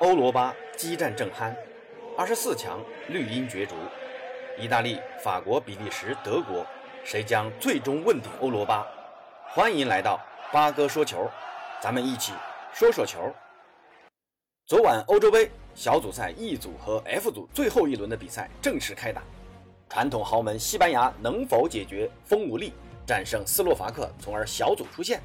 欧罗巴激战正酣，二十四强绿茵角逐，意大利、法国、比利时、德国，谁将最终问鼎欧罗巴？欢迎来到八哥说球，咱们一起说说球。昨晚欧洲杯小组赛 E 组和 F 组最后一轮的比赛正式开打，传统豪门西班牙能否解决风无力，战胜斯洛伐克，从而小组出线？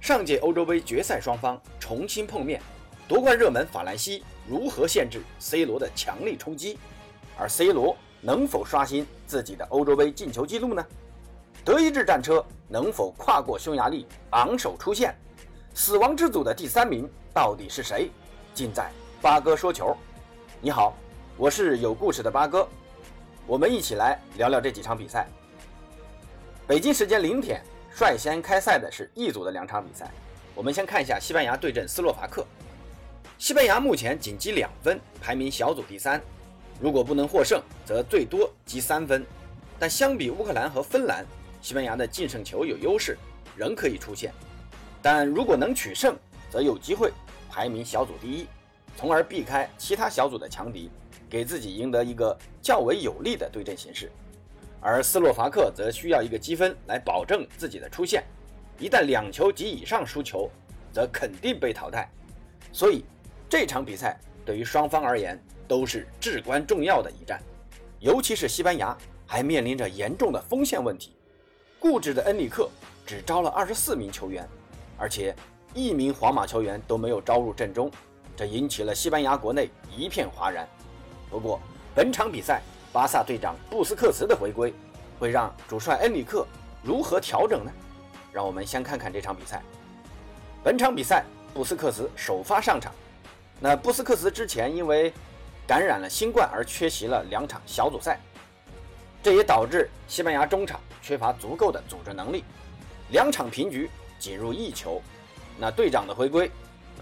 上届欧洲杯决赛双方重新碰面。夺冠热门法兰西如何限制 C 罗的强力冲击？而 C 罗能否刷新自己的欧洲杯进球纪录呢？德意志战车能否跨过匈牙利昂首出线？死亡之组的第三名到底是谁？尽在八哥说球。你好，我是有故事的八哥，我们一起来聊聊这几场比赛。北京时间零点率先开赛的是 E 组的两场比赛，我们先看一下西班牙对阵斯洛伐克。西班牙目前仅积两分，排名小组第三。如果不能获胜，则最多积三分。但相比乌克兰和芬兰，西班牙的净胜球有优势，仍可以出线。但如果能取胜，则有机会排名小组第一，从而避开其他小组的强敌，给自己赢得一个较为有利的对阵形势。而斯洛伐克则需要一个积分来保证自己的出线，一旦两球及以上输球，则肯定被淘汰。所以。这场比赛对于双方而言都是至关重要的一战，尤其是西班牙还面临着严重的锋线问题。固执的恩里克只招了二十四名球员，而且一名皇马球员都没有招入阵中，这引起了西班牙国内一片哗然。不过，本场比赛巴萨队长布斯克茨的回归会让主帅恩里克如何调整呢？让我们先看看这场比赛。本场比赛，布斯克茨首发上场。那布斯克茨之前因为感染了新冠而缺席了两场小组赛，这也导致西班牙中场缺乏足够的组织能力，两场平局仅入一球。那队长的回归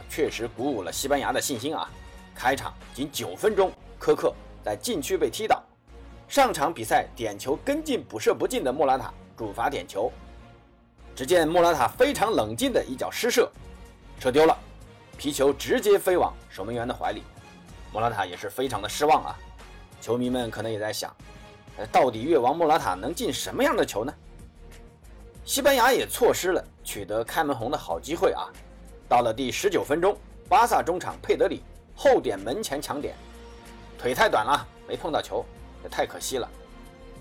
确实鼓舞了西班牙的信心啊！开场仅九分钟，科克在禁区被踢倒，上场比赛点球跟进补射不进的莫拉塔主罚点球，只见莫拉塔非常冷静的一脚失射，射丢了。皮球直接飞往守门员的怀里，莫拉塔也是非常的失望啊。球迷们可能也在想，到底越王莫拉塔能进什么样的球呢？西班牙也错失了取得开门红的好机会啊。到了第十九分钟，巴萨中场佩德里后点门前抢点，腿太短了，没碰到球，这太可惜了。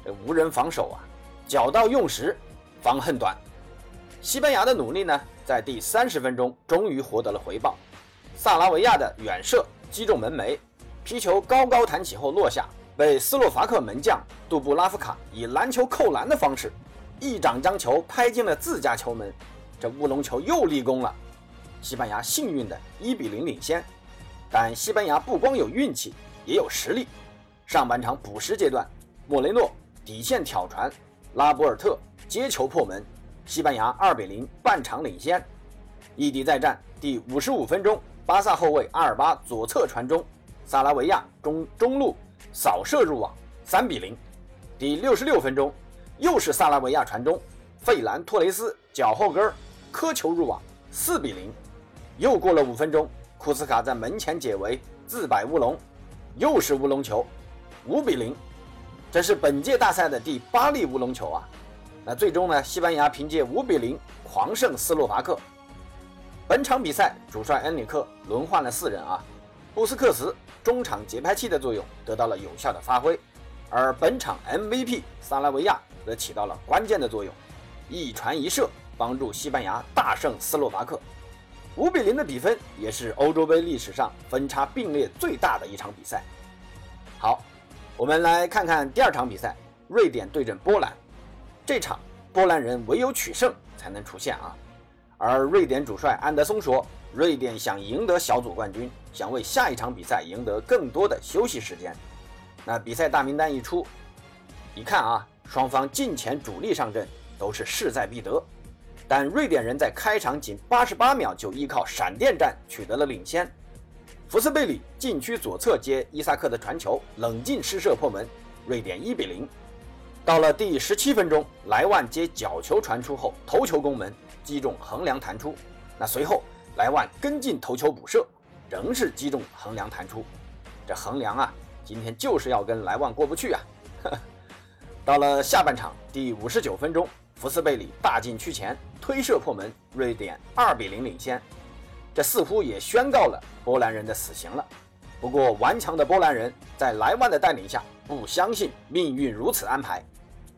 这无人防守啊，脚到用时方恨短。西班牙的努力呢，在第三十分钟终于获得了回报。萨拉维亚的远射击中门楣，皮球高高弹起后落下，被斯洛伐克门将杜布拉夫卡以篮球扣篮的方式一掌将球拍进了自家球门，这乌龙球又立功了。西班牙幸运的1比0领先，但西班牙不光有运气，也有实力。上半场补时阶段，莫雷诺底线挑传，拉博尔特接球破门，西班牙2比0半场领先。异地再战第五十五分钟。巴萨后卫阿尔巴左侧传中，萨拉维亚中中路扫射入网，三比零。第六十六分钟，又是萨拉维亚传中，费兰托雷斯脚后跟磕球入网，四比零。又过了五分钟，库斯卡在门前解围，自摆乌龙，又是乌龙球，五比零。这是本届大赛的第八粒乌龙球啊！那最终呢？西班牙凭借五比零狂胜斯洛伐克。本场比赛，主帅恩里克轮换了四人啊，布斯克茨中场节拍器的作用得到了有效的发挥，而本场 MVP 萨拉维亚则起到了关键的作用，一传一射帮助西班牙大胜斯洛伐克，五比零的比分也是欧洲杯历史上分差并列最大的一场比赛。好，我们来看看第二场比赛，瑞典对阵波兰，这场波兰人唯有取胜才能出线啊。而瑞典主帅安德松说：“瑞典想赢得小组冠军，想为下一场比赛赢得更多的休息时间。”那比赛大名单一出，一看啊，双方近前主力上阵都是势在必得。但瑞典人在开场仅八十八秒就依靠闪电战取得了领先。福斯贝里禁区左侧接伊萨克的传球，冷静施射破门，瑞典一比零。到了第十七分钟，莱万接角球传出后头球攻门。击中横梁弹出，那随后莱万跟进头球补射，仍是击中横梁弹出。这横梁啊，今天就是要跟莱万过不去啊！到了下半场第五十九分钟，福斯贝里大禁区前推射破门，瑞典二比零领先。这似乎也宣告了波兰人的死刑了。不过顽强的波兰人在莱万的带领下，不相信命运如此安排，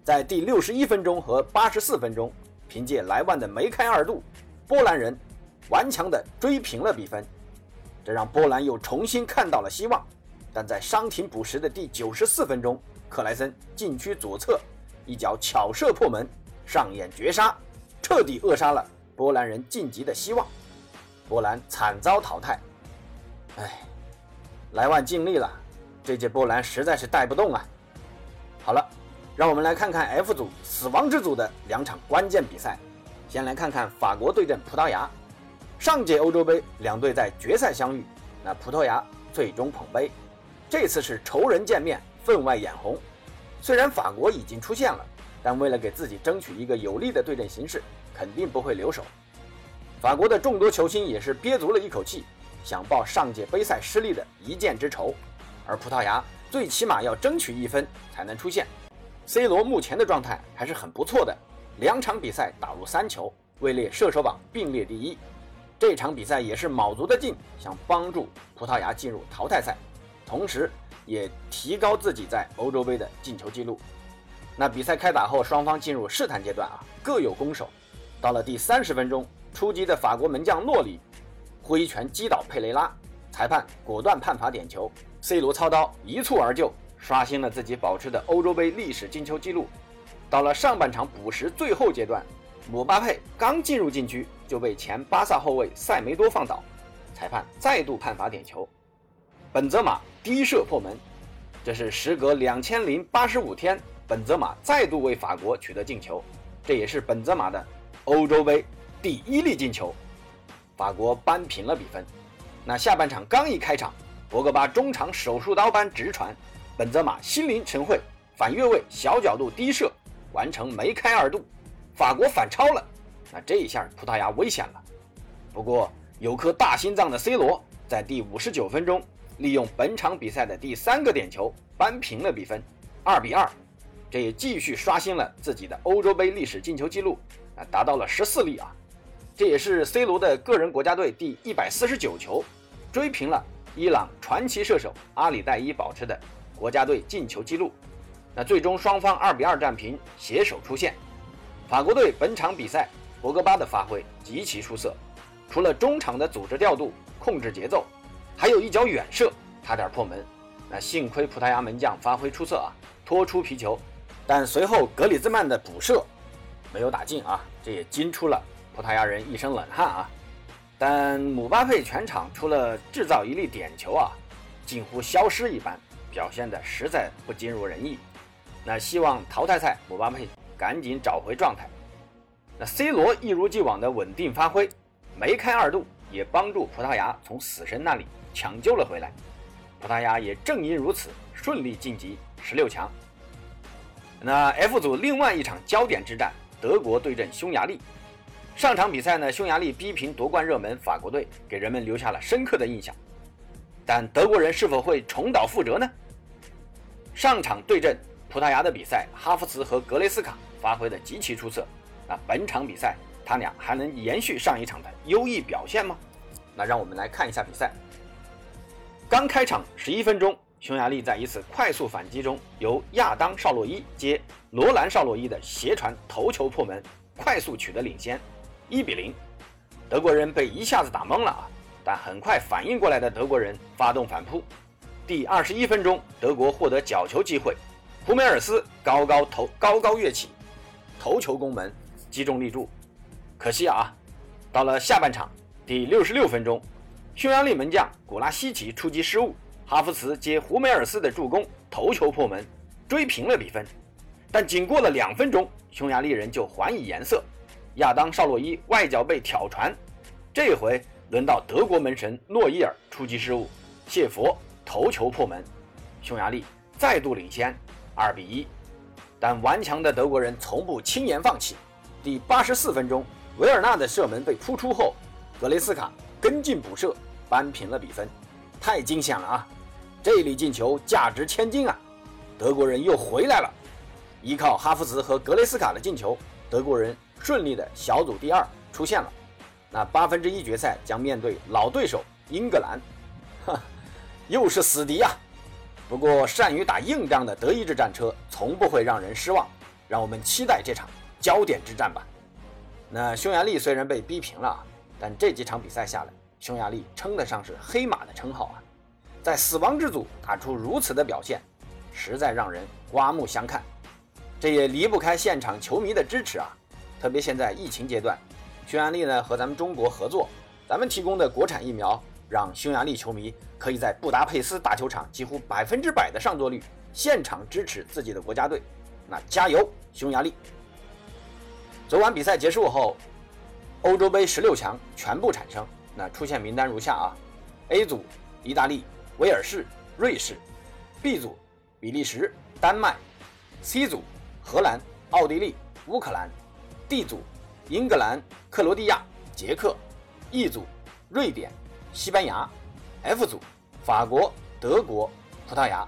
在第六十一分钟和八十四分钟，凭借莱万的梅开二度，波兰人顽强地追平了比分。这让波兰又重新看到了希望。但在伤停补时的第九十四分钟，克莱森禁区左侧一脚巧射破门，上演绝杀，彻底扼杀了波兰人晋级的希望。波兰惨遭淘汰。哎，莱万尽力了，这届波兰实在是带不动啊。好了，让我们来看看 F 组死亡之组的两场关键比赛。先来看看法国对阵葡萄牙。上届欧洲杯两队在决赛相遇，那葡萄牙最终捧杯。这次是仇人见面，分外眼红。虽然法国已经出现了，但为了给自己争取一个有利的对阵形势，肯定不会留手。法国的众多球星也是憋足了一口气，想报上届杯赛失利的一箭之仇。而葡萄牙最起码要争取一分才能出线。C 罗目前的状态还是很不错的，两场比赛打入三球，位列射手榜并列第一。这场比赛也是卯足的劲，想帮助葡萄牙进入淘汰赛。同时，也提高自己在欧洲杯的进球记录。那比赛开打后，双方进入试探阶段啊，各有攻守。到了第三十分钟，出击的法国门将洛里挥拳击倒佩雷拉，裁判果断判罚点球。C 罗操刀一蹴而就，刷新了自己保持的欧洲杯历史进球纪录。到了上半场补时最后阶段，姆巴佩刚进入禁区就被前巴萨后卫塞梅多放倒，裁判再度判罚点球。本泽马低射破门，这是时隔两千零八十五天，本泽马再度为法国取得进球，这也是本泽马的欧洲杯第一粒进球。法国扳平了比分。那下半场刚一开场，博格巴中场手术刀般直传，本泽马心领神会，反越位小角度低射，完成梅开二度，法国反超了。那这一下葡萄牙危险了。不过有颗大心脏的 C 罗在第五十九分钟。利用本场比赛的第三个点球扳平了比分，二比二，这也继续刷新了自己的欧洲杯历史进球纪录，啊，达到了十四粒啊，这也是 C 罗的个人国家队第一百四十九球，追平了伊朗传奇射手阿里代伊保持的国家队进球纪录。那最终双方二比二战平，携手出线。法国队本场比赛博格巴的发挥极其出色，除了中场的组织调度、控制节奏。还有一脚远射，差点破门。那幸亏葡萄牙门将发挥出色啊，拖出皮球。但随后格里兹曼的补射没有打进啊，这也惊出了葡萄牙人一身冷汗啊。但姆巴佩全场除了制造一粒点球啊，近乎消失一般，表现的实在不尽如人意。那希望淘汰赛姆巴佩赶紧找回状态。那 C 罗一如既往的稳定发挥，梅开二度，也帮助葡萄牙从死神那里。抢救了回来，葡萄牙也正因如此顺利晋级十六强。那 F 组另外一场焦点之战，德国对阵匈牙利。上场比赛呢，匈牙利逼平夺冠热门法国队，给人们留下了深刻的印象。但德国人是否会重蹈覆辙呢？上场对阵葡萄牙的比赛，哈弗茨和格雷斯卡发挥的极其出色。那本场比赛，他俩还能延续上一场的优异表现吗？那让我们来看一下比赛。刚开场十一分钟，匈牙利在一次快速反击中，由亚当·绍洛伊接罗兰·绍洛伊的斜传头球破门，快速取得领先，一比零。德国人被一下子打懵了啊！但很快反应过来的德国人发动反扑。第二十一分钟，德国获得角球机会，胡梅尔斯高高头高高跃起，头球攻门，击中立柱。可惜啊，到了下半场第六十六分钟。匈牙利门将古拉希奇出击失误，哈弗茨接胡梅尔斯的助攻，头球破门，追平了比分。但仅过了两分钟，匈牙利人就还以颜色，亚当·绍洛伊外脚被挑传，这回轮到德国门神诺伊尔出击失误，谢佛头球破门，匈牙利再度领先二比一。但顽强的德国人从不轻言放弃。第八十四分钟，维尔纳的射门被扑出后，格雷斯卡跟进补射。扳平了比分，太惊险了啊！这粒进球价值千金啊！德国人又回来了，依靠哈弗茨和格雷斯卡的进球，德国人顺利的小组第二出现了。那八分之一决赛将面对老对手英格兰，哈，又是死敌啊！不过善于打硬仗的德意志战车从不会让人失望，让我们期待这场焦点之战吧。那匈牙利虽然被逼平了，但这几场比赛下来，匈牙利称得上是黑马的称号啊！在死亡之组打出如此的表现，实在让人刮目相看。这也离不开现场球迷的支持啊！特别现在疫情阶段，匈牙利呢和咱们中国合作，咱们提供的国产疫苗，让匈牙利球迷可以在布达佩斯大球场几乎百分之百的上座率，现场支持自己的国家队。那加油，匈牙利！昨晚比赛结束后，欧洲杯十六强全部产生。那出现名单如下啊：A 组意大利、威尔士、瑞士；B 组比利时、丹麦；C 组荷兰、奥地利、乌克兰；D 组英格兰、克罗地亚、捷克；E 组瑞典、西班牙；F 组法国、德国、葡萄牙。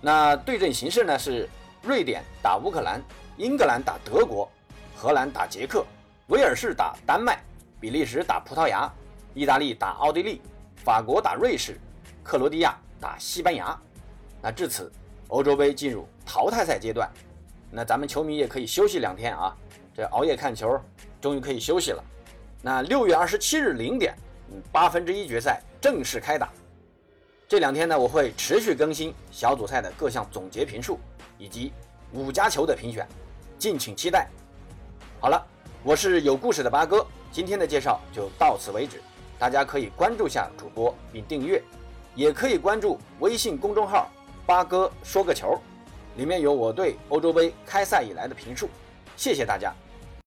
那对阵形式呢是瑞典打乌克兰，英格兰打德国。荷兰打捷克，威尔士打丹麦，比利时打葡萄牙，意大利打奥地利，法国打瑞士，克罗地亚打西班牙。那至此，欧洲杯进入淘汰赛阶段。那咱们球迷也可以休息两天啊，这熬夜看球，终于可以休息了。那六月二十七日零点，八分之一决赛正式开打。这两天呢，我会持续更新小组赛的各项总结评述以及五家球的评选，敬请期待。好了，我是有故事的八哥，今天的介绍就到此为止。大家可以关注下主播并订阅，也可以关注微信公众号“八哥说个球”，里面有我对欧洲杯开赛以来的评述。谢谢大家。